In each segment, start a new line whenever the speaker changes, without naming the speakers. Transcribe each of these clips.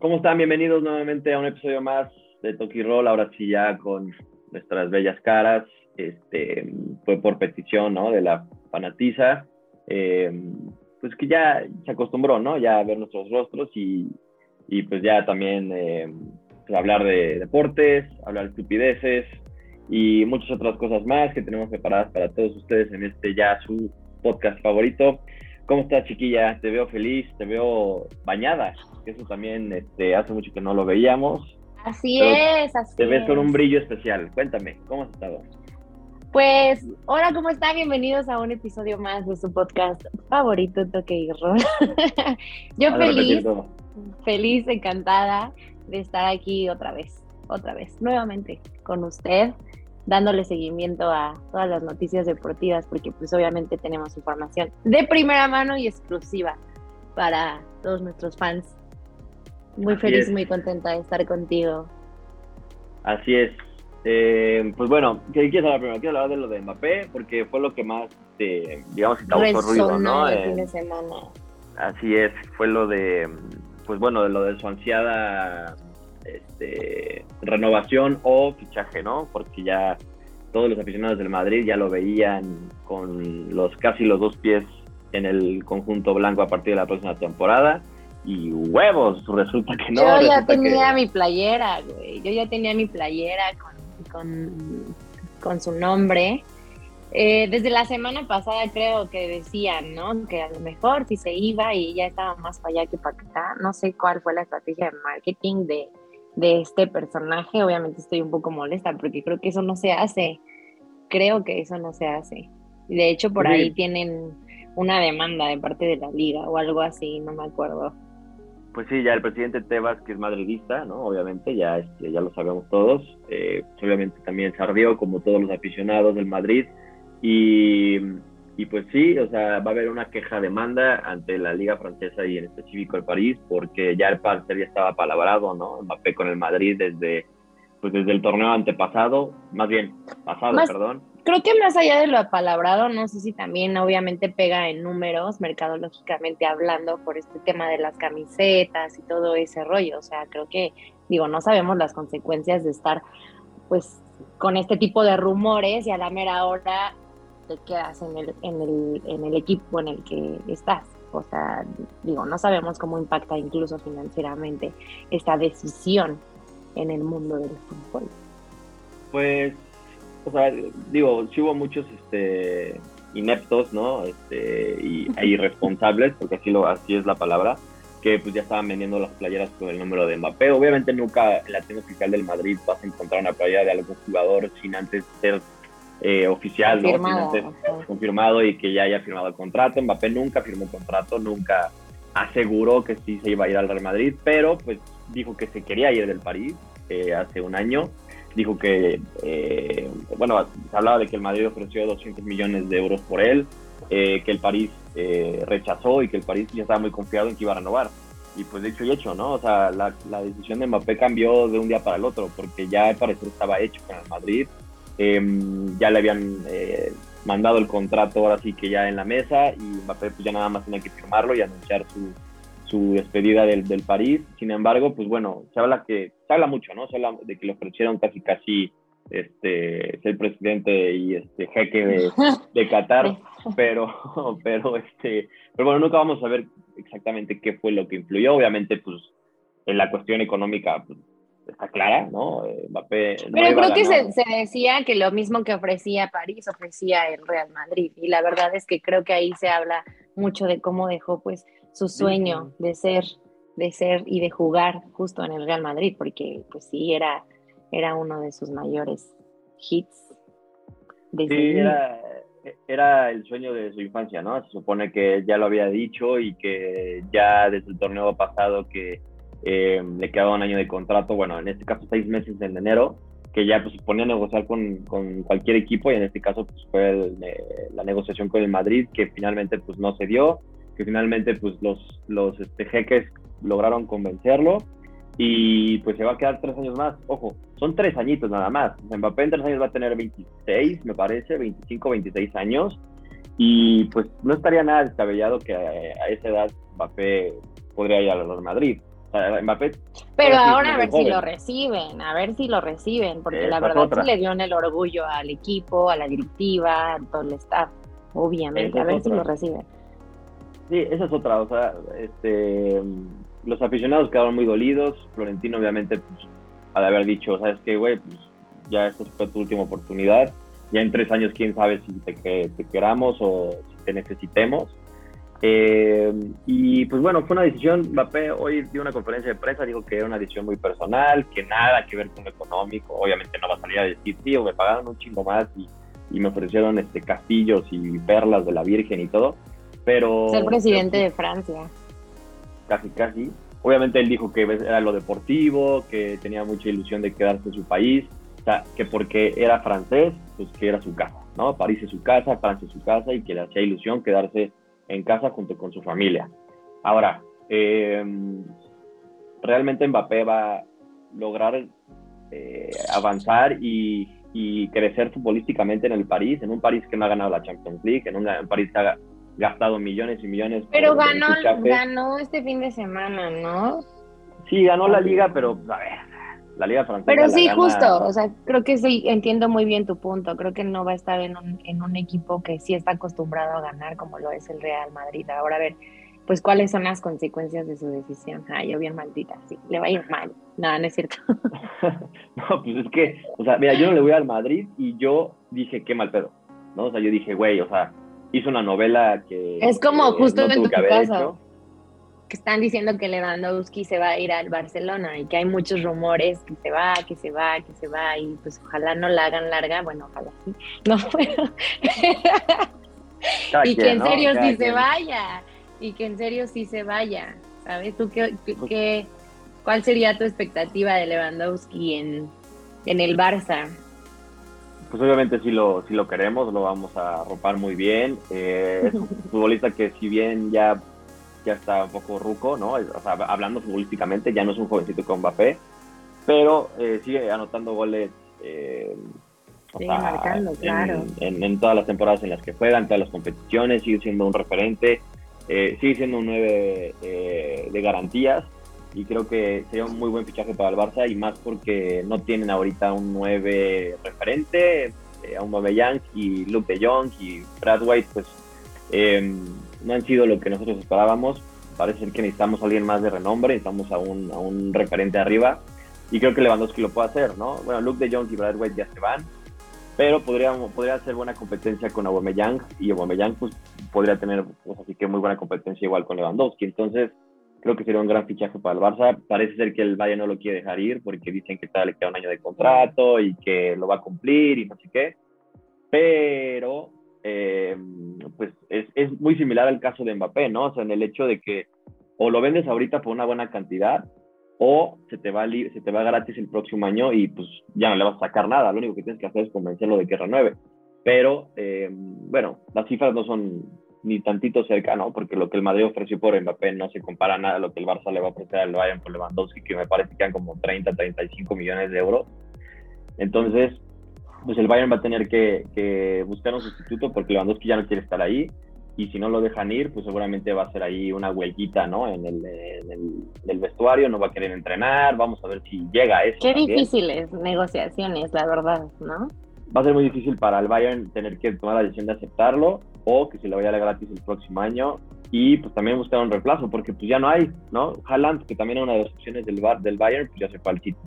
¿Cómo están? Bienvenidos nuevamente a un episodio más de Toki Roll, ahora sí ya con nuestras bellas caras. Este, fue por petición, ¿no? De la fanatiza. Eh, pues que ya se acostumbró, ¿no? Ya a ver nuestros rostros y, y pues ya también eh, hablar de deportes, hablar de estupideces y muchas otras cosas más que tenemos preparadas para todos ustedes en este ya su podcast favorito. ¿Cómo estás, chiquilla? Te veo feliz, te veo bañada, que eso también este, hace mucho que no lo veíamos.
Así es, así
Te ves con un brillo especial. Cuéntame, ¿cómo has estado?
Pues, hola, ¿cómo están? Bienvenidos a un episodio más de su podcast favorito, Toque y Roll. Yo feliz, feliz, encantada de estar aquí otra vez, otra vez, nuevamente con usted, dándole seguimiento a todas las noticias deportivas, porque pues obviamente tenemos información de primera mano y exclusiva para todos nuestros fans. Muy feliz muy contenta de estar contigo.
Así es, eh, pues bueno, ¿qué quieres hablar primero? Quiero hablar de lo de Mbappé, porque fue lo que más, este, digamos, causó ruido, ¿no?
El fin de semana.
Así es, fue lo de, pues bueno, de lo de su ansiada este, renovación o fichaje, ¿no? Porque ya todos los aficionados del Madrid ya lo veían con los casi los dos pies en el conjunto blanco a partir de la próxima temporada y huevos, resulta que no.
Yo ya tenía mi playera, güey. Yo ya tenía mi playera con con, con su nombre. Eh, desde la semana pasada creo que decían, ¿no? Que a lo mejor si se iba y ya estaba más para allá que para acá. No sé cuál fue la estrategia de marketing de, de este personaje. Obviamente estoy un poco molesta porque creo que eso no se hace. Creo que eso no se hace. De hecho, por ahí tienen una demanda de parte de la liga o algo así, no me acuerdo.
Pues sí, ya el presidente Tebas, que es madridista, ¿no? Obviamente, ya, este, ya lo sabemos todos. Eh, obviamente también se ardió, como todos los aficionados del Madrid. Y, y, pues sí, o sea, va a haber una queja demanda ante la Liga Francesa y en específico el París, porque ya el parcer ya estaba palabrado, ¿no? Mbappé con el Madrid desde, pues desde el torneo antepasado, más bien, pasado, perdón
creo que más allá de lo apalabrado, no sé si también obviamente pega en números, mercadológicamente hablando, por este tema de las camisetas y todo ese rollo. O sea, creo que, digo, no sabemos las consecuencias de estar, pues, con este tipo de rumores y a la mera hora te quedas en el, en el, en el equipo en el que estás. O sea, digo, no sabemos cómo impacta incluso financieramente esta decisión en el mundo del fútbol.
Pues o sea, digo, sí hubo muchos este, ineptos, ¿no? Este, y, e irresponsables, porque así, lo, así es la palabra, que pues ya estaban vendiendo las playeras con el número de Mbappé. Obviamente nunca en la tienda oficial del Madrid vas a encontrar una playera de algún jugador sin antes ser eh, oficial, ¿no? Sin antes confirmado y que ya haya firmado el contrato. Mbappé nunca firmó el contrato, nunca aseguró que sí se iba a ir al Real Madrid, pero pues dijo que se quería ir del París eh, hace un año dijo que, eh, bueno, se hablaba de que el Madrid ofreció 200 millones de euros por él, eh, que el París eh, rechazó y que el París ya estaba muy confiado en que iba a renovar. Y pues de hecho y hecho, ¿no? O sea, la, la decisión de Mbappé cambió de un día para el otro, porque ya al parecer estaba hecho con el Madrid, em, ya le habían mandado el contrato ahora sí que ya en la mesa y Mbappé pues ya nada más tenía que firmarlo y anunciar su, su despedida del, del, París. Sin embargo, pues bueno, se habla que se habla mucho, ¿no? Se habla de que le ofrecieron casi casi este ser presidente y este jeque de, de Qatar, pero pero este pero bueno, nunca vamos a ver exactamente qué fue lo que influyó. Obviamente, pues en la cuestión económica pues, está clara, ¿no?
Eh, Mbappé pero creo que se, se, decía que lo mismo que ofrecía París ofrecía el Real Madrid y la verdad es que creo que ahí se habla mucho de cómo dejó pues su sueño de ser, de ser y de jugar justo en el Real Madrid, porque pues sí, era, era uno de sus mayores hits.
sí, era, era el sueño de su infancia, ¿no? Se supone que ya lo había dicho y que ya desde el torneo pasado que eh, le quedaba un año de contrato, bueno, en este caso seis meses en enero, que ya pues, ponía a negociar con, con, cualquier equipo y en este caso pues, fue la negociación con el Madrid que finalmente pues no se dio que finalmente pues los, los este, jeques lograron convencerlo y pues se va a quedar tres años más. Ojo, son tres añitos nada más. Mbappé en tres años va a tener 26, me parece, 25, 26 años. Y pues no estaría nada descabellado que a, esa edad Mbappé podría ir al Madrid. Mbappé.
Pero ahora a ver si lo reciben, a ver si lo reciben, porque la verdad sí le dio en el orgullo al equipo, a la directiva, a todo el staff, obviamente, a ver si lo reciben.
Sí, esa es otra, o sea, este, los aficionados quedaron muy dolidos, Florentino obviamente, pues, al haber dicho, sabes qué, güey, pues ya esta fue tu última oportunidad, ya en tres años quién sabe si te, te queramos o si te necesitemos, eh, y pues bueno, fue una decisión, Mbappé hoy dio una conferencia de prensa, dijo que era una decisión muy personal, que nada que ver con lo económico, obviamente no va a salir a decir, tío, me pagaron un chingo más y, me ofrecieron este castillos y perlas de la Virgen y todo, pero...
Ser presidente de Francia.
Casi, casi. Obviamente él dijo que era lo deportivo, que tenía mucha ilusión de quedarse en su país, o sea, que porque era francés, pues que era su casa, ¿no? París es su casa, Francia es su casa y que le hacía ilusión quedarse en casa junto con su familia. Ahora, eh, realmente Mbappé va a lograr eh, avanzar y, crecer futbolísticamente en el París, en un París que no ha ganado la Champions League, en un, París que ha gastado millones y millones.
Pero ganó, ganó este fin de semana, ¿no?
Sí, ganó la liga, pero a ver, la liga francesa.
Pero sí, justo, o sea, creo que sí, entiendo muy bien tu punto. Creo que no va a estar en un, en un equipo que sí está acostumbrado a ganar como lo es el Real Madrid. Ahora a ver, pues cuáles son las consecuencias de su decisión. Ah, yo bien maldita, sí, le va a ir mal. No, no es cierto.
no, pues es que, o sea, mira, yo no le voy al Madrid y yo dije, qué mal pedo, ¿no? O sea, yo dije, güey, o sea, hizo una novela que...
Es como justo en tu casa que están diciendo que Lewandowski se va a ir al Barcelona y que hay muchos rumores que se va, que se va, que se va y pues ojalá no la hagan larga, bueno, ojalá sí, no puedo. y que en serio sí se vaya, y que en serio sí se vaya, ¿sabes? ¿Tú qué, pues qué, cuál sería tu expectativa de Lewandowski en, en el Barça?
Pues obviamente si lo, si lo queremos, lo vamos a ropar muy bien. Eh, es un futbolista que si bien ya ya está un poco ruco, ¿no? O sea, hablando futbolísticamente, ya no es un jovencito con Mbappé, pero eh, sigue anotando goles. Eh,
marcando, claro.
En, todas las temporadas en las que juega, en todas las competiciones, sigue siendo un referente, eh, sigue siendo un 9 de garantías y creo que sería un muy buen fichaje para el Barça y más porque no tienen ahorita un 9 referente, a un Young y Luke de Jong y Brad White, pues no han sido lo que nosotros esperábamos. Parece que necesitamos a alguien más de renombre, necesitamos a un, a un referente arriba. Y creo que Lewandowski lo puede hacer, ¿no? Bueno, Luke de Jong y Brad White ya se van, pero podría, podría hacer buena competencia con Aubameyang y Aubameyang pues podría tener pues, así que muy buena competencia igual con Lewandowski. Entonces, creo que sería un gran fichaje para el Barça. Parece ser que el Bayern no lo quiere dejar ir porque dicen que tal le queda un año de contrato y que lo va a cumplir y no sé qué. Pero eh, pues es, es, muy similar al caso de Mbappé, ¿no? O sea, en el hecho de que o lo vendes ahorita por una buena cantidad o se te va se te va gratis el próximo año y pues ya no le vas a sacar nada. Lo único que tienes que hacer es convencerlo de que renueve. Pero eh, bueno, las cifras no son ni tantito cerca, ¿no? Porque lo que el Madrid ofreció por Mbappé no se compara nada a lo que el Barça le va a ofrecer al Bayern por Lewandowski, que me parece que quedan como 30, 35 millones de euros. Entonces, pues el Bayern va a tener que, buscar un sustituto porque Lewandowski ya no quiere estar ahí y si no lo dejan ir, pues seguramente va a ser ahí una huelguita, ¿no? En el, vestuario, no va a querer entrenar, vamos a ver si llega a eso.
Qué difíciles negociaciones, la verdad, ¿no?
Va a ser muy difícil para el Bayern tener que tomar la decisión de aceptarlo o que se le vaya a dar gratis el próximo año y pues también buscar un reemplazo porque pues ya no hay, ¿no? Haaland, que también es una de las opciones del, del Bayern, pues ya se fue al sitio.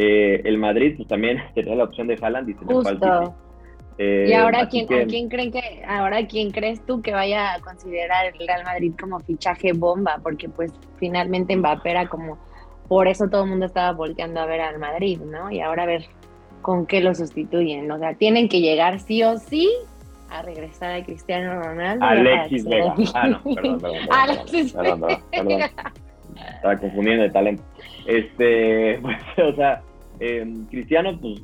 Eh, el Madrid pues también tenía la opción de Haaland y se
Justo. Eh, y ahora quién, quién creen que ahora quién crees tú que vaya a considerar el Real Madrid como fichaje bomba porque pues finalmente Mbappé era como por eso todo el mundo estaba volteando a ver al Madrid, ¿no? Y ahora a ver con qué lo sustituyen, o sea, tienen que llegar sí o sí a regresar a Cristiano Ronaldo.
Alexis Vega. Ah, no, perdón, perdón. Alexis perdón, perdón, Estaba confundiendo de talento. Este, pues, o sea, eh, Cristiano pues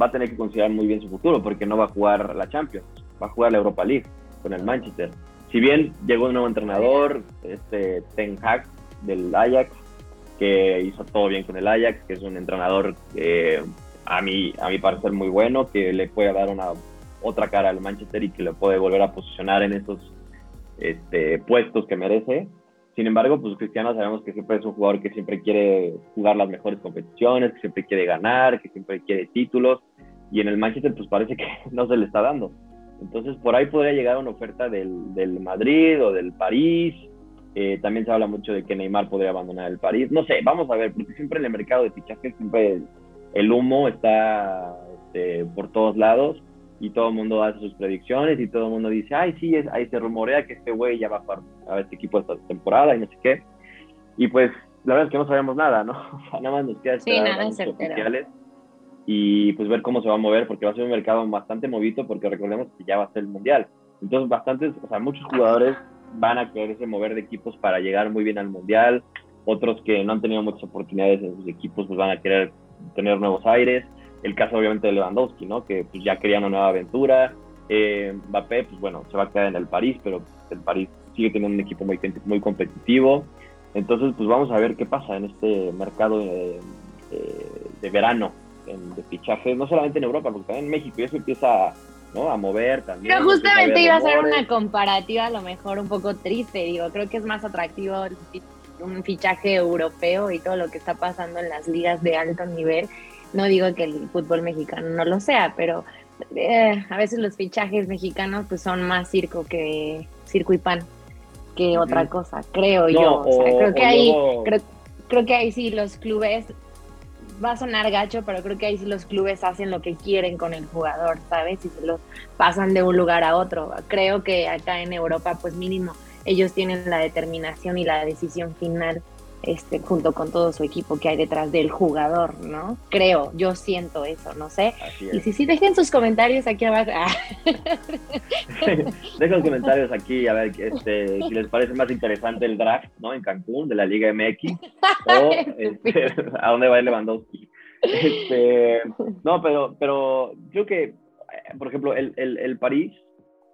va a tener que considerar muy bien su futuro porque no va a jugar la Champions, va a jugar la Europa League con el Manchester. Si bien llegó un nuevo entrenador, este Ten Hag del Ajax, que hizo todo bien con el Ajax, que es un entrenador a mí a mi parecer muy bueno, que le puede dar una otra cara al Manchester y que le puede volver a posicionar en esos este, puestos que merece. Sin embargo, pues Cristiano sabemos que siempre es un jugador que siempre quiere jugar las mejores competiciones, que siempre quiere ganar, que siempre quiere títulos, y en el Manchester pues parece que no se le está dando. Entonces por ahí podría llegar una oferta del, del Madrid o del París. Eh, también se habla mucho de que Neymar podría abandonar el París. No sé, vamos a ver, porque siempre en el mercado de fichajes siempre el, humo está este, por todos lados y todo el mundo hace sus predicciones y todo el mundo dice, ay, sí, es, ahí se rumorea que este güey ya va a, a este equipo esta temporada y no sé qué. Y pues la verdad es que no sabemos nada, ¿no? nada más nos queda esperar
sí,
oficiales y pues ver cómo se va a mover, porque va a ser un mercado bastante movido, porque recordemos que ya va a ser el Mundial. Entonces, bastantes, o sea, muchos jugadores van a quererse mover de equipos para llegar muy bien al Mundial, otros que no han tenido muchas oportunidades en sus equipos, pues van a querer tener nuevos aires. El caso obviamente de Lewandowski, ¿no? Que pues ya quería una nueva aventura. Eh, Mbappé, pues bueno, se va a quedar en el París, pero el París sigue teniendo un equipo muy, muy competitivo. Entonces, pues vamos a ver qué pasa en este mercado de, de verano de fichajes, no solamente en Europa, porque también en México y eso empieza ¿no? a mover también.
Pero justamente iba a ser una comparativa a lo mejor un poco triste, digo, creo que es más atractivo un fichaje europeo y todo lo que está pasando en las ligas de alto nivel. No digo que el fútbol mexicano no lo sea, pero eh, a veces los fichajes mexicanos pues son más circo que circo y pan que otra cosa, creo yo. creo que ahí creo, creo que ahí sí los clubes va a sonar gacho, pero creo que ahí sí los clubes hacen lo que quieren con el jugador, ¿sabes? Y se los pasan de un lugar a otro. Creo que acá en Europa, pues mínimo, ellos tienen la determinación y la decisión final este, junto con todo su equipo que hay detrás del jugador, ¿no? Creo, yo siento eso, no sé. Y si sí, dejen sus comentarios aquí abajo.
dejen los comentarios aquí, a ver este, si les parece más interesante el draft, ¿no? En Cancún, de la Liga MX, o este, a dónde va el Lewandowski. Este, no, pero, pero creo que, eh, por ejemplo, el, el, el París,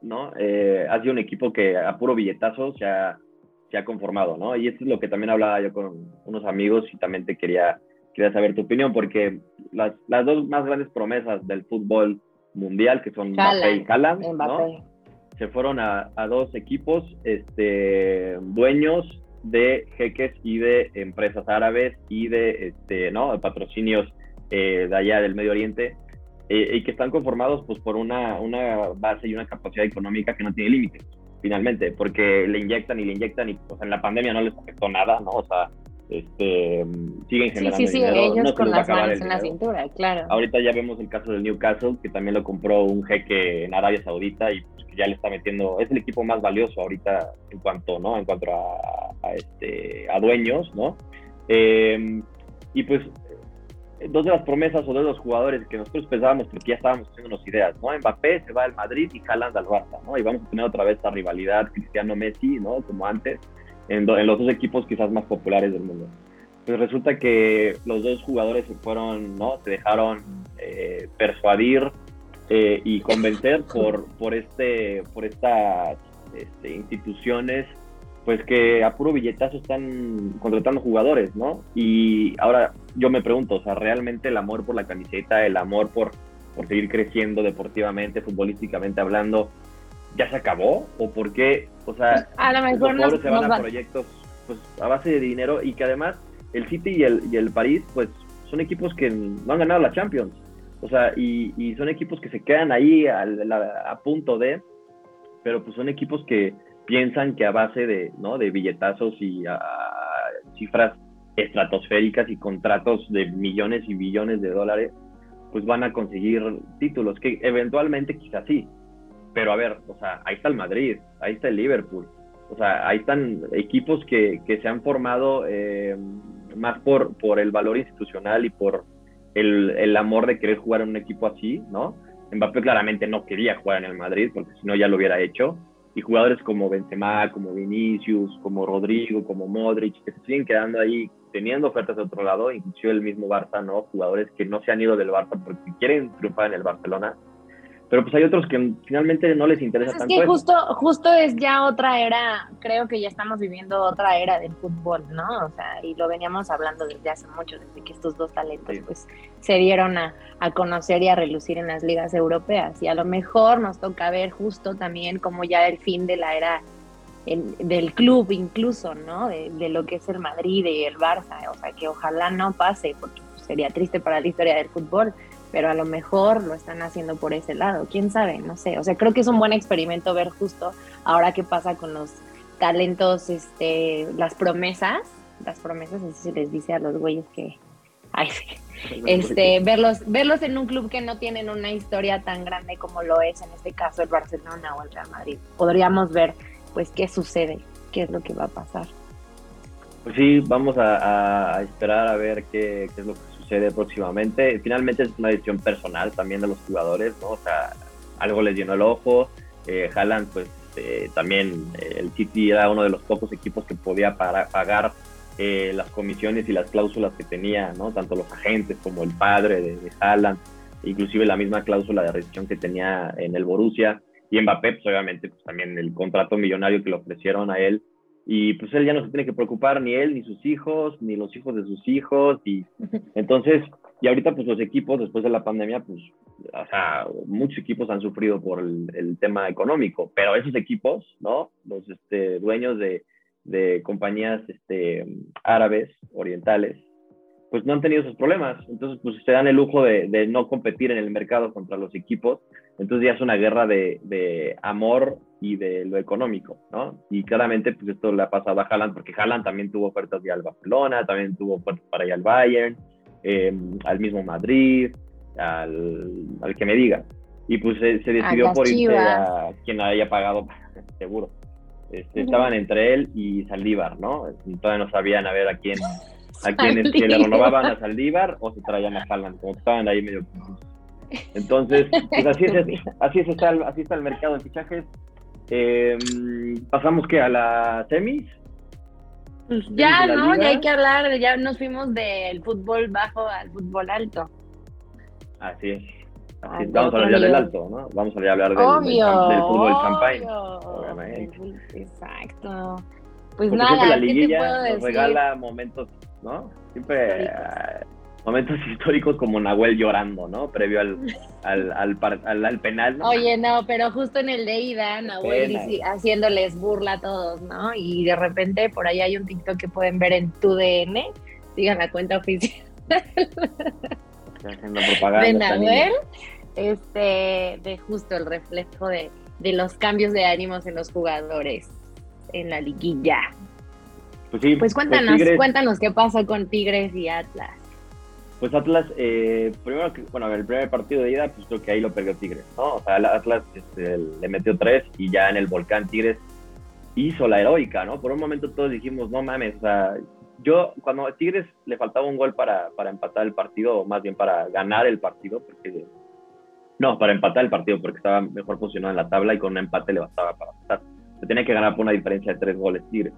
¿no? Eh, ha sido un equipo que a puro billetazo se ha se ha conformado, ¿no? Y esto es lo que también hablaba yo con unos amigos y también te quería, quería saber tu opinión, porque las, las dos más grandes promesas del fútbol mundial, que son Mbappé y Haaland, ¿no? se fueron a, a, dos equipos este, dueños de jeques y de empresas árabes y de este, ¿no? patrocinios eh, de allá del Medio Oriente eh, y que están conformados pues, por una, una base y una capacidad económica que no tiene límites finalmente, porque le inyectan y le inyectan y pues en la pandemia no les afectó nada, ¿no? O sea, este, siguen generando
sí, sí, sí, ellos con las manos en la cintura, claro.
Ahorita ya vemos el caso del Newcastle, que también lo compró un jeque en Arabia Saudita y pues, que ya le está metiendo, es el equipo más valioso ahorita en cuanto, ¿no? En cuanto a, este, a dueños, ¿no? Eh, y pues dos de las promesas o de los jugadores que nosotros pensábamos porque ya estábamos haciendo ideas, ¿no? Mbappé se va al Madrid y Haaland al Barça, ¿no? Y vamos a tener otra vez esta rivalidad Cristiano-Messi, ¿no? Como antes, en, los dos equipos quizás más populares del mundo. Pues resulta que los dos jugadores se fueron, ¿no? Se dejaron eh, persuadir eh, y convencer por, por, este, por estas este, instituciones pues que a puro billetazo están contratando jugadores, ¿no? Y ahora yo me pregunto, o sea, ¿realmente el amor por la camiseta, el amor por, por seguir creciendo deportivamente, futbolísticamente hablando, ya se acabó? ¿O por qué? O sea,
a lo mejor
los jugadores se van a proyectos pues, a base de dinero y que además el City y el, y el París, pues son equipos que no han ganado la Champions. O sea, y, y son equipos que se quedan ahí a, a punto de, pero pues son equipos que piensan que a base de, ¿no? de billetazos y cifras estratosféricas y contratos de millones y billones de dólares, pues van a conseguir títulos, que eventualmente quizás sí. Pero a ver, o sea, ahí está el Madrid, ahí está el Liverpool, o sea, ahí están equipos que, que se han formado eh, más por, por el valor institucional y por el, el, amor de querer jugar en un equipo así, ¿no? Mbappé claramente no quería jugar en el Madrid, porque si no ya lo hubiera hecho y jugadores como Benzema, como Vinicius, como Rodrigo, como Modric, que se siguen quedando ahí teniendo ofertas de otro lado, inclusive el mismo Barça, ¿no? Jugadores que no se han ido del Barça porque quieren triunfar en el Barcelona pero pues hay otros que finalmente no les interesa
pues
tanto.
Es que justo, justo es ya otra era, creo que ya estamos viviendo otra era del fútbol, ¿no? O sea, y lo veníamos hablando desde hace mucho, desde que estos dos talentos pues se dieron a, a, conocer y a relucir en las ligas europeas. Y a lo mejor nos toca ver justo también como ya el fin de la era del club incluso, ¿no? De, de, lo que es el Madrid y el Barça. O sea, que ojalá no pase, porque sería triste para la historia del fútbol, pero a lo mejor lo están haciendo por ese lado. ¿Quién sabe? No sé. O sea, creo que es un buen experimento ver justo ahora qué pasa con los talentos, este, las promesas, las promesas, así se les dice a los güeyes que, ay, este, verlos, verlos en un club que no tienen una historia tan grande como lo es en este caso el Barcelona o el Real Madrid. Podríamos ver, pues, qué sucede, qué es lo que va a pasar.
Pues sí, vamos a, esperar a ver qué, es lo que próximamente. Finalmente es una decisión personal también de los jugadores, ¿no? O sea, algo les llenó el ojo. Eh, Haaland, pues eh, también eh, el City era uno de los pocos equipos que podía pagar eh, las comisiones y las cláusulas que tenía, ¿no? Tanto los agentes como el padre de, de Haaland, inclusive la misma cláusula de rescisión que tenía en el Borussia. Y Mbappé, pues obviamente, pues también el contrato millonario que le ofrecieron a él y pues él ya no se tiene que preocupar ni él, ni sus hijos, ni los hijos de sus hijos, y entonces, y ahorita pues los equipos después de la pandemia, pues, o sea, muchos equipos han sufrido por el, tema económico, pero esos equipos, ¿no? Los este, dueños de, de compañías este, árabes, orientales, pues no han tenido esos problemas. Entonces, pues se dan el lujo de, de, no competir en el mercado contra los equipos. Entonces ya es una guerra de, de, amor y de lo económico, ¿no? Y claramente, pues esto le ha pasado a Haaland, porque Haaland también tuvo ofertas de al Barcelona, también tuvo ofertas para ir al Bayern, em, al mismo Madrid, al, al, que me diga. Y pues se, decidió por irse a quien haya pagado, seguro. Este, estaban entre él y Saldívar, ¿no? Todavía no sabían a ver a quién a quienes que le renovaban a Saldívar o se traían a Haaland, como estaban ahí medio entonces, pues así es, así es está, el, así está el mercado de fichajes. Eh, pasamos que a semis.
Pues ya, ¿no? Ya hay que hablar, ya nos fuimos del fútbol bajo al fútbol alto.
Así es. Vamos a hablar ya del alto, ¿no? Vamos a hablar del, obvio, del, fútbol champagne. Obviamente.
Exacto. Pues nada, la liguilla
nos regala momentos ¿no? Siempre momentos históricos como Nahuel llorando, ¿no? Previo al, al, al, al, penal, ¿no?
Oye, no, pero justo en el de ida, Nahuel haciéndoles burla a todos, ¿no? Y de repente por ahí hay un TikTok que pueden ver en tu DN, sigan la cuenta oficial. de Nahuel, este, de justo el reflejo de, de los cambios de ánimos en los jugadores en la liguilla. Pues, sí, pues cuéntanos, cuéntanos qué pasó con Tigres y Atlas.
Pues Atlas, eh, primero que, bueno, el primer partido de ida, pues creo que ahí lo perdió Tigres, ¿no? O sea, el Atlas este, le metió tres y ya en el volcán Tigres hizo la heroica, ¿no? Por un momento todos dijimos, no mames, o sea, yo cuando a Tigres le faltaba un gol para, para empatar el partido, o más bien para ganar el partido, porque no, para empatar el partido, porque estaba mejor posicionado en la tabla y con un empate le bastaba para pasar. Se tenía que ganar por una diferencia de tres goles Tigres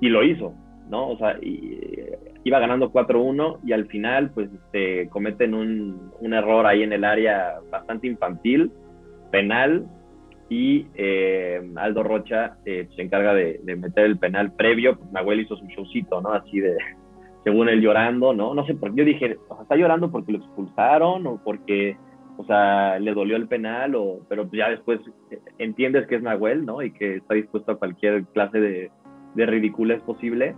y lo hizo, ¿no? O sea, iba ganando 4-1 y al final pues este, cometen un, un, error ahí en el área bastante infantil, penal, y eh, Aldo Rocha eh, se encarga de, meter el penal previo, pues Nahuel hizo su showcito, ¿no? Así de, según él llorando, ¿no? No sé por qué, yo dije, o sea, ¿está llorando porque lo expulsaron o porque, o sea, le dolió el penal? O, pero ya después entiendes que es Nahuel, ¿no? Y que está dispuesto a cualquier clase de, de ridiculez posible.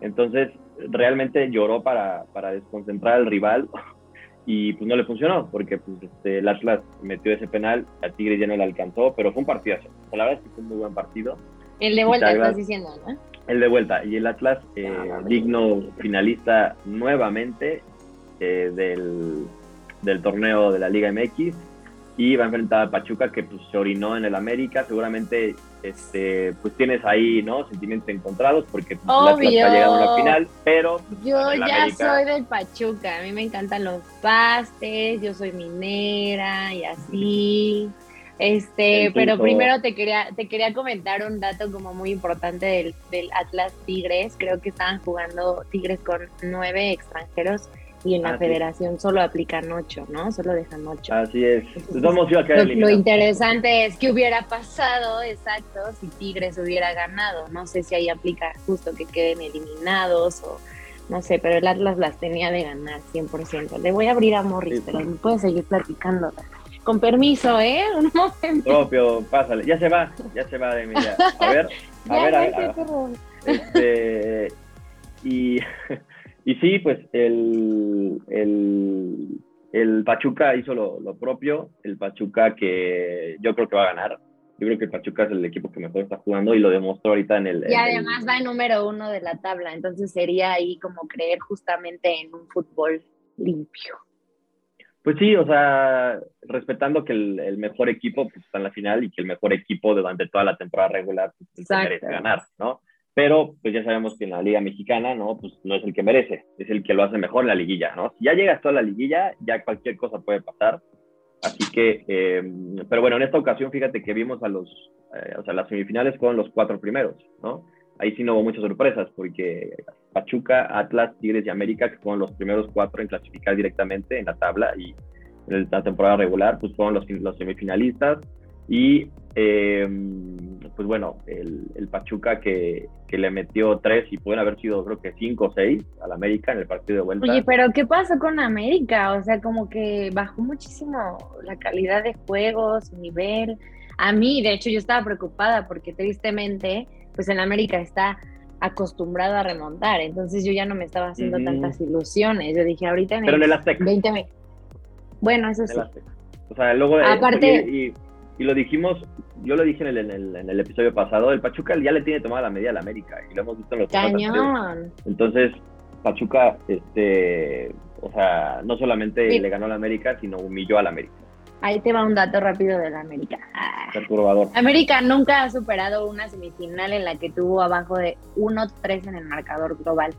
Entonces, realmente lloró para, para desconcentrar al rival y pues no le funcionó porque pues, este, el Atlas metió ese penal, a Tigre ya no le alcanzó, pero fue un partidazo. la verdad es que fue un muy buen partido.
El de vuelta, estás diciendo, ¿no?
El de vuelta. Y el Atlas, eh, ah, digno finalista nuevamente eh, del, del torneo de la Liga MX y va a enfrentar a Pachuca que pues se orinó en el América, seguramente este pues tienes ahí, ¿no? Sentimientos encontrados porque pues, la ha llegado a la final, pero
pues, yo ya soy del Pachuca, a mí me encantan los pastes, yo soy minera y así. Este, pero primero te quería, te quería comentar un dato como muy importante del, del Atlas Tigres. Creo que estaban jugando Tigres con nueve extranjeros y en la federación solo aplican ocho, ¿no? Solo dejan ocho.
Así es. Vamos
a lo, lo, interesante es que hubiera pasado, exacto, si Tigres hubiera ganado. No sé si ahí aplica justo que queden eliminados o no sé, pero el Atlas las tenía de ganar 100%. Le voy a abrir a Morris, pero me puede seguir platicando. Con permiso, ¿eh? Un momento.
Propio, pásale. Ya se va, ya se va de Emilia. A ver, a ver, a ver. Este, y, y sí, pues el, el, el Pachuca hizo lo, lo, propio. El Pachuca que yo creo que va a ganar. Yo creo que el Pachuca es el equipo que mejor está jugando y lo demostró ahorita en el.
Y además va en número uno de la tabla, entonces sería ahí como creer justamente en un fútbol limpio.
Pues sí, o sea, respetando que el, mejor equipo pues, está en la final y que el mejor equipo durante toda la temporada regular pues, merece ganar, ¿no? Pero pues ya sabemos que en la Liga Mexicana, ¿no? Pues no es el que merece, es el que lo hace mejor en la liguilla, ¿no? Si ya llegas toda la liguilla, ya cualquier cosa puede pasar. Así que, em, pero bueno, en esta ocasión, fíjate que vimos a los, eh, o sea, las semifinales fueron los cuatro primeros, ¿no? Ahí sí no hubo muchas sorpresas, porque Pachuca, Atlas, Tigres y América, que fueron los primeros cuatro en clasificar directamente en la tabla y en la temporada regular, pues fueron los, los semifinalistas. Y eh, pues bueno, el, el Pachuca que, que, le metió tres y pueden haber sido creo que cinco o seis al América en el partido de vuelta.
Oye, pero ¿qué pasó con América? O sea, como que bajó muchísimo la calidad de juegos, su nivel. A mí, de hecho, yo estaba preocupada porque tristemente, pues en América está acostumbrado a remontar. Entonces yo ya no me estaba haciendo tantas ilusiones. Yo dije, ahorita
en Pero el, en el Azteca.
20 Bueno, eso sí.
O sea, luego. Aparte. Y, y, lo dijimos, yo lo dije en el, en el, episodio pasado, el Pachuca ya le tiene tomada la medida al América. Y lo hemos visto en los
Cañón.
Entonces, Pachuca, este. O sea, no solamente le ganó al América, sino humilló al América.
Ahí te va un dato rápido de la América.
Ah. Perturbador.
América nunca ha superado una semifinal en la que tuvo abajo de 1-3 en el marcador global.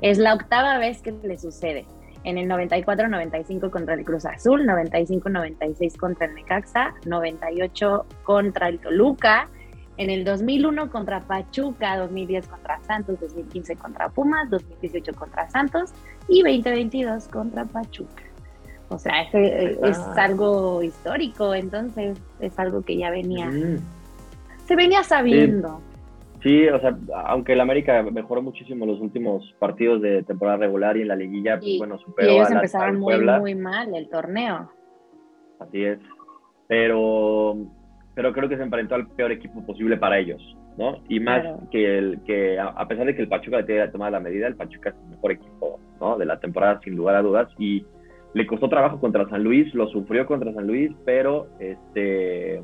Es la octava vez que le sucede. En el 94-95 contra el Cruz Azul, 95-96 contra el Necaxa, 98 contra el Toluca, en el 2001 contra Pachuca, 2010 contra Santos, 2015 contra Pumas, 2018 contra Santos y 2022 contra Pachuca. O sea, es, es algo histórico, entonces es algo que ya venía, se venía sabiendo.
Sí. o sea, aunque el América mejoró muchísimo los últimos partidos de temporada regular y en la liguilla, pues bueno, superó
y ellos empezaron muy, muy mal el torneo.
Así es, pero, pero creo que se enfrentó al peor equipo posible para ellos, ¿no? Y más que el que, a pesar de que el Pachuca le tenía tomado la medida, el Pachuca es el mejor equipo, ¿no? De la temporada, sin lugar a dudas, y le costó trabajo contra San Luis, lo sufrió contra San Luis, pero este,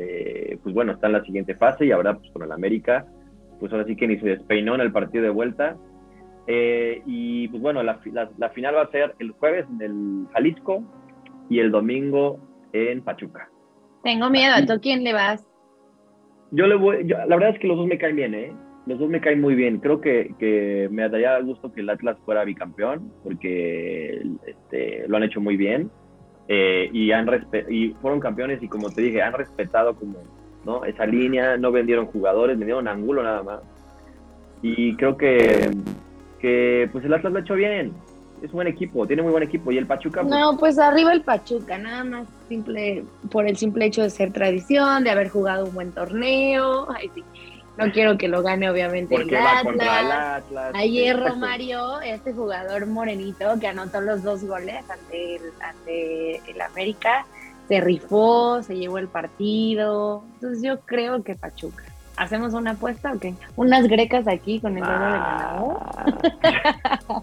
eh, pues bueno, está en la siguiente fase y ahora pues con el América, pues ahora sí que ni se despeinó en el partido de vuelta. Eh, y pues bueno, la, la, final va a ser el jueves en el Jalisco y el domingo en Pachuca.
Tengo miedo, ¿a tú quién le vas?
Yo le voy, la verdad es que los dos me caen bien, ¿eh? los dos me caen muy bien. Creo que, que me daría gusto que el Atlas fuera bicampeón, porque este, lo han hecho muy bien. Eh, y, han y fueron campeones y como te dije, han respetado como ¿no? esa línea, no vendieron jugadores, vendieron ángulo nada más. Y creo que, que pues el Atlas lo ha hecho bien. Es un buen equipo, tiene muy buen equipo. Y el Pachuca.
Pues no, pues arriba el Pachuca, nada más simple, por el simple hecho de ser tradición, de haber jugado un buen torneo. Ay, sí no quiero que lo gane, obviamente,
el Atlas.
Ayer Romario, este jugador morenito que anotó los dos goles ante el, ante el América, se rifó, se llevó el partido. Entonces yo creo que Pachuca. ¿Hacemos una apuesta o qué? Unas grecas aquí con el dedo de ganador.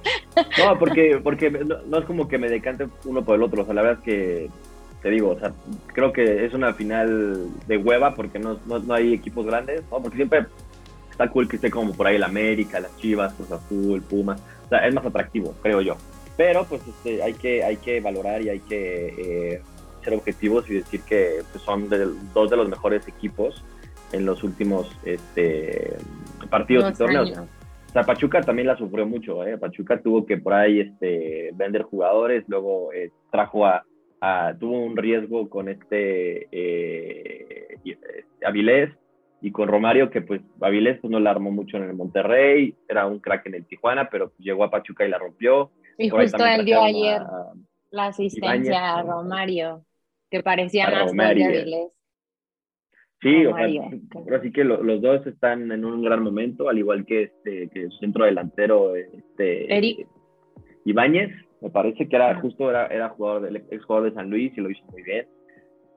no, porque, porque no, es como que me decante uno por el otro. O sea, la verdad es que te digo, o sea, creo que es una final de hueva porque no, no, hay equipos grandes, ¿no? Porque siempre está cool que esté como por ahí el América, las Chivas, Cruz Azul, Pumas, o sea, es más atractivo, creo yo. Pero pues este, hay, que, hay que valorar y hay que eh, ser objetivos y decir que pues, son dos de los mejores equipos en los últimos este, partidos y torneos. O sea, Pachuca también la sufrió mucho, ¿eh? Pachuca tuvo que por ahí este, vender jugadores, luego eh, trajo a tuvo un riesgo con este eh, Avilés y con Romario, que pues Avilés pues, no la armó mucho en el Monterrey, era un crack en el Tijuana, pero pues, llegó a Pachuca y la rompió.
Y justo él dio ayer la asistencia a Romario, que parecía más de Avilés.
Sí, o sea, sí que los dos están en un gran momento, al igual que este que su centro delantero este
Eric.
Ibáñez, me parece que era justo era, era jugador del ex jugador de San Luis y lo hizo muy bien.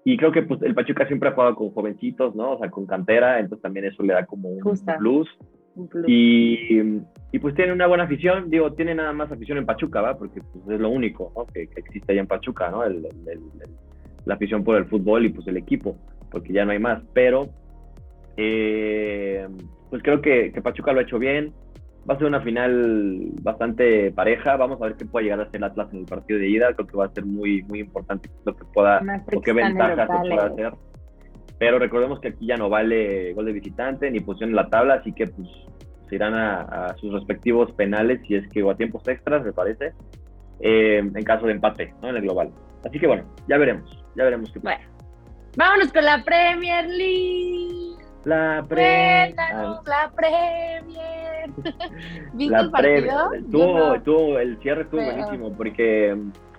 Y creo que pues, el Pachuca siempre ha jugado con jovencitos, ¿no? O sea, con cantera, entonces también eso le da como un plus. Y, y, pues tiene una buena afición, digo, tiene nada más afición en Pachuca, ¿va? Porque pues, es lo único ¿no? que, existe ahí en Pachuca, ¿no? El, la afición por el fútbol y pues el equipo, porque ya no hay más. Pero, eh, pues creo que, que Pachuca lo ha hecho bien, va a ser una final bastante pareja. Vamos a ver qué puede llegar a ser Atlas en el partido de ida. Creo que va a ser muy, muy importante lo que pueda, o qué ventajas se pueda hacer. Pero recordemos que aquí ya no vale gol de visitante ni posición en la tabla, así que pues se irán a, sus respectivos penales si es que o a tiempos extras, me parece, eh, en caso de empate, ¿no? En el global. Así que bueno, ya veremos, ya veremos qué
pasa. Bueno, vámonos con la Premier League.
La Premier.
la Premier.
¿Viste el partido? Tuvo, el cierre estuvo buenísimo porque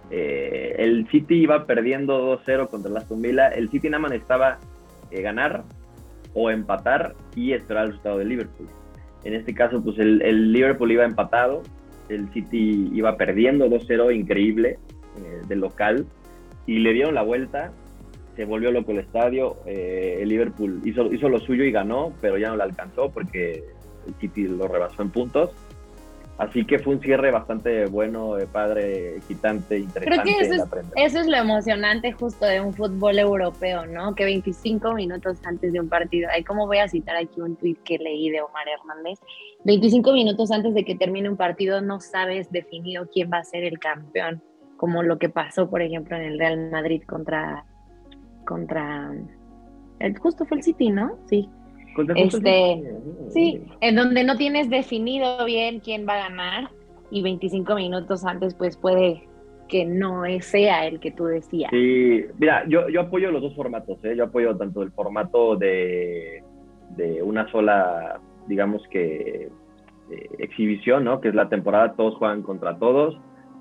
eh, el City iba perdiendo 2-0 contra el Aston Villa. El City nada más estaba eh, ganar o empatar y esperar el resultado del Liverpool. En este caso, pues el, Liverpool iba empatado, el City iba perdiendo 2-0, increíble, eh, del local, y le dieron la vuelta se volvió loco el estadio. Eh, el Liverpool hizo, hizo lo suyo y ganó, pero ya no le alcanzó porque el City lo rebasó en puntos. Así que fue un cierre bastante bueno, de padre, excitante, interesante.
Creo que eso es, eso es, lo emocionante justo de un fútbol europeo, ¿no? Que 25 minutos antes de un partido, ahí como voy a citar aquí un tuit que leí de Omar Hernández, 25 minutos antes de que termine un partido no sabes definido quién va a ser el campeón, como lo que pasó, por ejemplo, en el Real Madrid contra contra el, justo fue el City, ¿no? Sí. Este, sí, en donde no tienes definido bien quién va a ganar y 25 minutos antes pues puede que no sea el que tú decías.
Sí, mira, yo, yo apoyo los dos formatos, ¿eh? yo apoyo tanto el formato de, de una sola, digamos que, eh, exhibición, ¿no? Que es la temporada, todos juegan contra todos,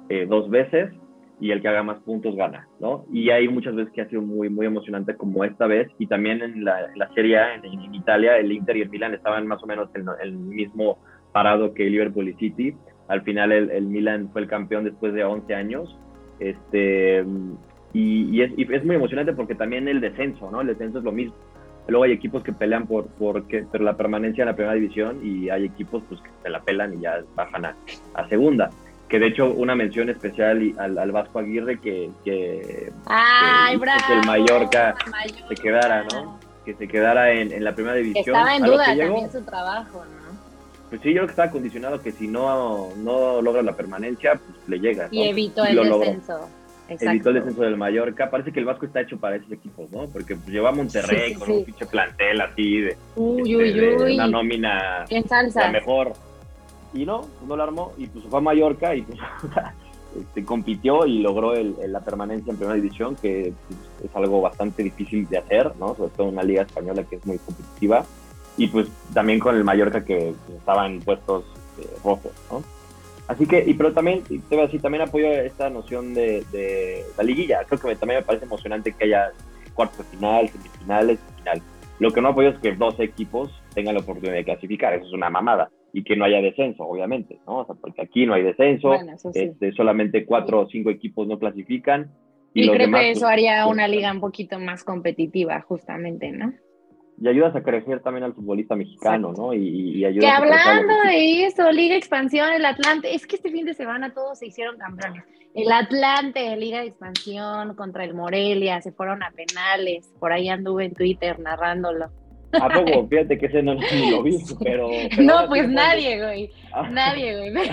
eh, dos veces, y el que haga más puntos gana, ¿no? Y hay muchas veces que ha sido muy, muy emocionante como esta vez, y también en la, Serie A, en, Italia, el Inter y el Milan estaban más o menos en el mismo parado que Liverpool y City. Al final el, el, Milan fue el campeón después de 11 años, este, y, es, y, es, muy emocionante porque también el descenso, ¿no? El descenso es lo mismo. Luego hay equipos que pelean por, por, por la permanencia en la primera división y hay equipos pues, que se la pelan y ya bajan a, a segunda que de hecho una mención especial al, al Vasco Aguirre que, que,
Ay,
el Mallorca, se quedara, ¿no? Que se quedara en, en la primera división.
estaba en duda también su trabajo, ¿no?
Pues sí, yo creo que estaba condicionado que si no, no logra la permanencia, pues le llega.
Y evitó el descenso.
Evitó el descenso del Mallorca. Parece que el Vasco está hecho para esos equipos, ¿no? Porque pues, lleva a Monterrey con un pinche plantel así de,
uy, uy, uy.
una nómina la mejor y no, pues no lo armó y pues fue a Mallorca y pues este, compitió y logró la permanencia en primera división, que pues, es algo bastante difícil de hacer, ¿no? Sobre todo en una liga española que es muy competitiva y pues también con el Mallorca que pues, estaba en puestos eh, rojos, ¿no? Así que, y pero también, te voy a decir, también apoyo esta noción de, de la liguilla. Creo que también me parece emocionante que haya cuartos final, semifinales final. Lo que no apoyo es que dos equipos tengan la oportunidad de clasificar. Eso es una mamada y que no haya descenso, obviamente, ¿no? O sea, porque aquí no hay descenso, este, solamente cuatro o cinco equipos no clasifican.
Y, creo que eso pues, haría pues, una liga un poquito más competitiva, justamente, ¿no?
Y ayudas a crecer también al futbolista mexicano, ¿no? Y,
y que hablando de eso, Liga Expansión, el Atlante, es que este fin de semana todos se hicieron campeones. El Atlante, Liga de Expansión contra el Morelia, se fueron a penales, por ahí anduve en Twitter narrándolo.
¿A poco? Fíjate que ese no lo vi, pero...
no, pues nadie, güey. Ah. Nadie, güey.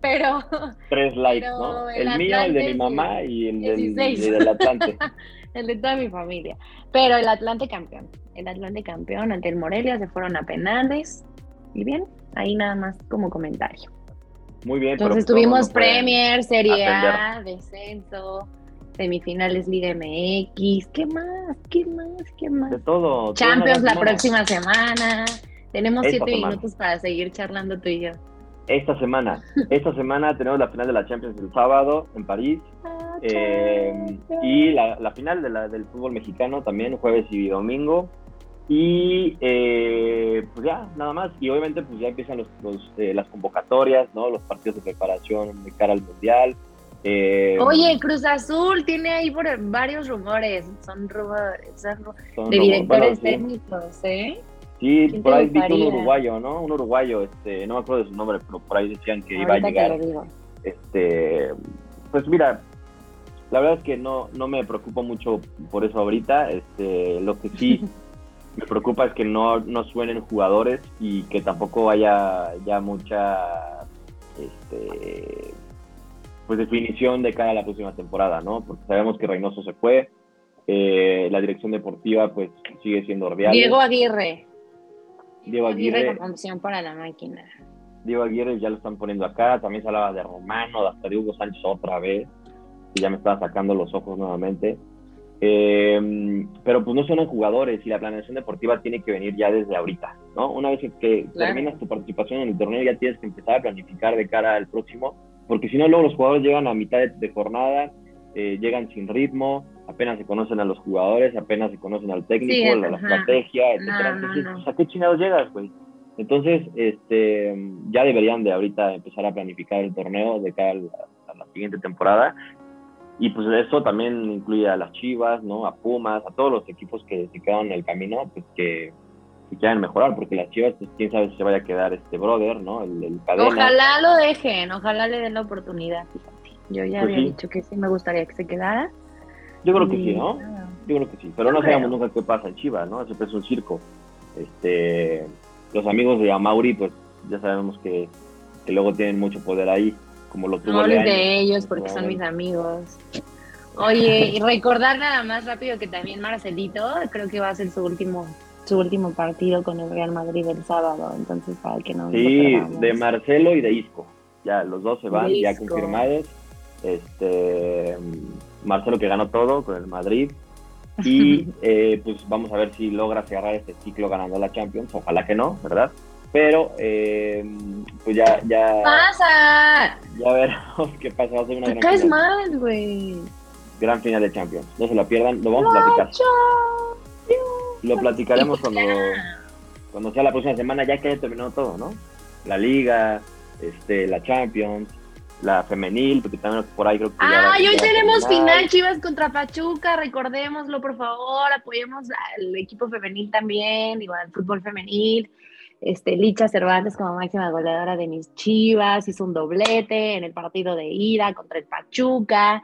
pero...
Tres likes, ¿no? El, mío, el de mi mamá y el del, Atlante.
el de toda mi familia. Pero el Atlante campeón. El Atlante campeón ante el Morelia se fueron a penales. Y bien, ahí nada más como comentario.
Muy bien.
Entonces tuvimos Premier, Serie A, descenso semifinales Liga MX, ¿qué más? ¿Qué más? ¿Qué más?
De todo.
Champions la próxima semana. Tenemos siete minutos para seguir charlando tú y yo.
Esta semana, esta semana tenemos la final de la Champions el sábado en París. Ah, eh, y la, final de la, del fútbol mexicano también, jueves y domingo. Y eh, pues ya, nada más. Y obviamente pues ya empiezan los, eh, las convocatorias, ¿no? Los partidos de preparación de cara al Mundial. Eh,
Oye, Cruz Azul tiene ahí por varios rumores, son rumores, son de directores
bueno, sí.
técnicos, ¿eh?
Sí,
¿Quién
por ahí que un uruguayo, ¿no? Un uruguayo, este, no me acuerdo de su nombre, pero por ahí decían que iba a
te
llegar.
lo digo.
Este, pues mira, la verdad es que no, no me preocupo mucho por eso ahorita. Este, lo que sí me preocupa es que no, no suenen jugadores y que tampoco haya ya mucha este, pues definición de cara a la próxima temporada, ¿no? Porque sabemos que Reynoso se fue, eh, la dirección deportiva pues sigue siendo Ordiales.
Diego Aguirre.
Diego Aguirre,
como opción para la máquina.
Diego Aguirre ya lo están poniendo acá, también se hablaba de Romano, hasta de Hugo Sánchez otra vez, que ya me estaba sacando los ojos nuevamente. Eh, pero pues no son jugadores y la planeación deportiva tiene que venir ya desde ahorita, ¿no? Una vez que
Claro.
terminas tu participación en el torneo ya tienes que empezar a planificar de cara al próximo, porque si no luego los jugadores llegan a mitad de, de jornada, eh, llegan sin ritmo, apenas se conocen a los jugadores, apenas se conocen al técnico,
Sí,
la, estrategia, etcétera.
No,
Entonces,
no.
¿a qué chingados llegas, güey? Entonces, este, ya deberían de ahorita empezar a planificar el torneo de cara a la, a la siguiente temporada. Y pues eso también incluye a las Chivas, ¿no? A Pumas, a todos los equipos que se quedaron en el camino, pues que, quieran mejorar, porque las Chivas, pues quién sabe si se vaya a quedar este brother, ¿no? El, el cadena.
Ojalá lo dejen, ojalá le den la oportunidad, fíjate. Yo ya
Pues
había
sí.
dicho que sí me gustaría que se quedara.
Yo creo que
Y
sí, ¿no? Yo creo que sí, pero
Yo
no
creo.
sabemos nunca qué pasa en Chivas, ¿no? Siempre es un circo. Este, los amigos de Amauri, pues ya sabemos que, que luego tienen mucho poder ahí, como lo tuvo
No hables de ellos porque son mis amigos. Oye, y recordar nada más rápido que también Marcelito creo que va a ser su último su último partido con el Real Madrid el sábado, entonces para que no
Sí, de Marcelo y de Isco. Ya, los dos se van,
De
ya
Isco.
confirmados. Este, Marcelo que ganó todo con el Madrid. Y eh, pues vamos a ver si logra cerrar este ciclo ganando la Champions. Ojalá que no, ¿verdad? Pero eh, pues ya, ya,
¡Pasa!
ya veremos qué pasa. Va a ser una gran
caes
final,
mal, güey.
gran final de Champions. No se lo pierdan, lo vamos a platicar. Lo platicaremos cuando, cuando sea la próxima semana, ya que haya terminado todo, ¿no? La Liga, este, la Champions, la femenil, porque también por ahí creo que. ya
hoy tenemos final Chivas contra Pachuca, recordémoslo por favor, apoyemos al equipo femenil también, igual al fútbol femenil. Este, Licha Cervantes como máxima goleadora de mis Chivas, hizo un doblete en el partido de ida contra el Pachuca.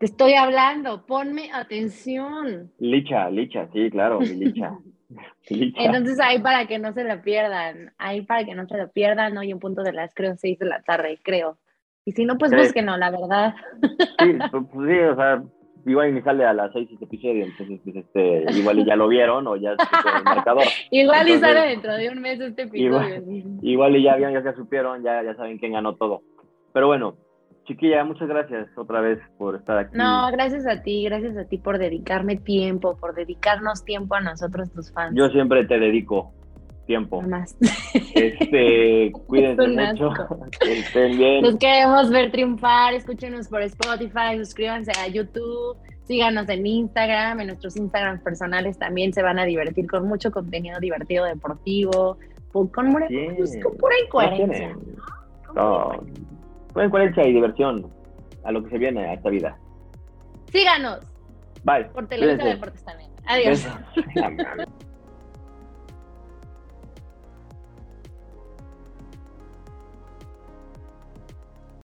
Te estoy hablando, ponme atención.
Licha, Licha, sí, claro, mi Licha. Licha.
Entonces ahí para que no se lo pierdan, ahí para que no se lo pierdan, hoy en punto de las creo seis de la tarde, creo. Y si no, pues
Sí.
búsquenlo, la verdad.
Sí, pues, pues, sí, o sea, igual y ni sale a las seis este episodio, entonces pues, este, igual y ya lo vieron o ya el marcador.
Igual y
Entonces,
sale dentro de un mes este episodio.
igual-. Igual y ya ya se supieron, ya, ya saben quién ganó todo. Pero bueno, chiquilla, muchas gracias otra vez por estar aquí.
No, gracias a ti, gracias a ti por dedicarme tiempo, por dedicarnos tiempo a nosotros, tus fans.
Yo siempre te dedico tiempo.
Más.
Este, cuídense
Es
mucho, estén bien.
Los queremos ver triunfar, escúchenos por Spotify, suscríbanse a YouTube, síganos en Instagram, en nuestros Instagram personales también se van a divertir con mucho contenido divertido deportivo, con, con, con pura incoherencia. ¿no?
No, coherencia y diversión a lo que se viene a esta vida.
Síganos
Bye.
por Televisa. Deportes también. Adiós.